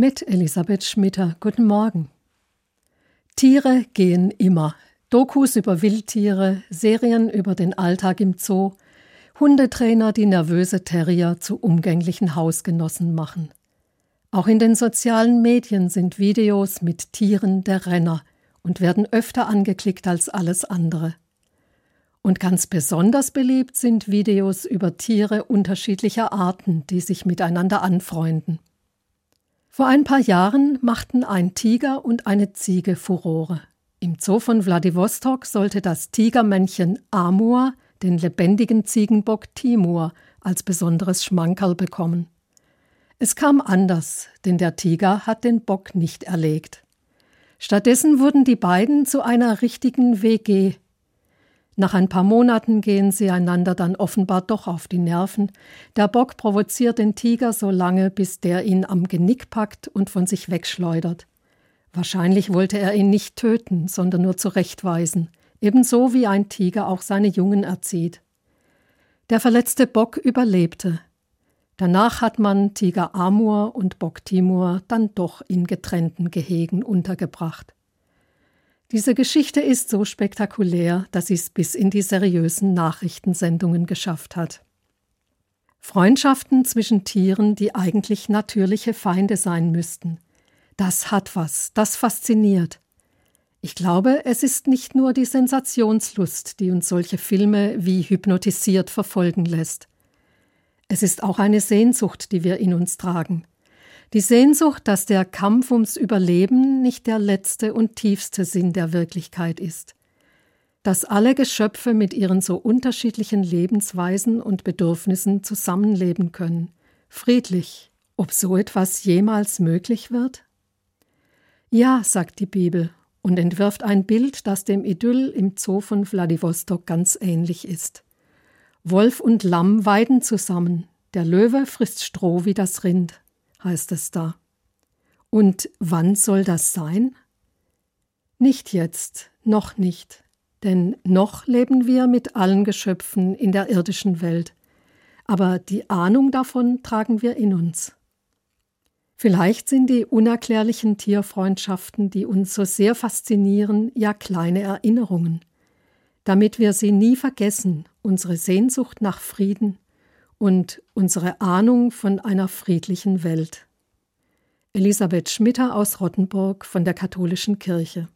Mit Elisabeth Schmitter. Guten Morgen. Tiere gehen immer. Dokus über Wildtiere, Serien über den Alltag im Zoo, Hundetrainer, die nervöse Terrier zu umgänglichen Hausgenossen machen. Auch in den sozialen Medien sind Videos mit Tieren der Renner und werden öfter angeklickt als alles andere. Und ganz besonders beliebt sind Videos über Tiere unterschiedlicher Arten, die sich miteinander anfreunden. Vor ein paar Jahren machten ein Tiger und eine Ziege Furore. Im Zoo von Wladiwostok sollte das Tigermännchen Amur den lebendigen Ziegenbock Timur als besonderes Schmankerl bekommen. Es kam anders, denn der Tiger hat den Bock nicht erlegt. Stattdessen wurden die beiden zu einer richtigen WG, nach ein paar Monaten gehen sie einander dann offenbar doch auf die Nerven. Der Bock provoziert den Tiger so lange, bis der ihn am Genick packt und von sich wegschleudert. Wahrscheinlich wollte er ihn nicht töten, sondern nur zurechtweisen, ebenso wie ein Tiger auch seine Jungen erzieht. Der verletzte Bock überlebte. Danach hat man Tiger Amur und Bock Timur dann doch in getrennten Gehegen untergebracht. Diese Geschichte ist so spektakulär, dass sie es bis in die seriösen Nachrichtensendungen geschafft hat. Freundschaften zwischen Tieren, die eigentlich natürliche Feinde sein müssten. Das hat was, das fasziniert. Ich glaube, es ist nicht nur die Sensationslust, die uns solche Filme wie hypnotisiert verfolgen lässt. Es ist auch eine Sehnsucht, die wir in uns tragen. Die Sehnsucht, dass der Kampf ums Überleben nicht der letzte und tiefste Sinn der Wirklichkeit ist. Dass alle Geschöpfe mit ihren so unterschiedlichen Lebensweisen und Bedürfnissen zusammenleben können, friedlich, ob so etwas jemals möglich wird? Ja, sagt die Bibel und entwirft ein Bild, das dem Idyll im Zoo von Wladiwostok ganz ähnlich ist. Wolf und Lamm weiden zusammen, der Löwe frisst Stroh wie das Rind heißt es da. Und wann soll das sein? Nicht jetzt, noch nicht, denn noch leben wir mit allen Geschöpfen in der irdischen Welt, aber die Ahnung davon tragen wir in uns. Vielleicht sind die unerklärlichen Tierfreundschaften, die uns so sehr faszinieren, ja kleine Erinnerungen, damit wir sie nie vergessen, unsere Sehnsucht nach Frieden, und unsere Ahnung von einer friedlichen Welt. Elisabeth Schmitter aus Rottenburg von der Katholischen Kirche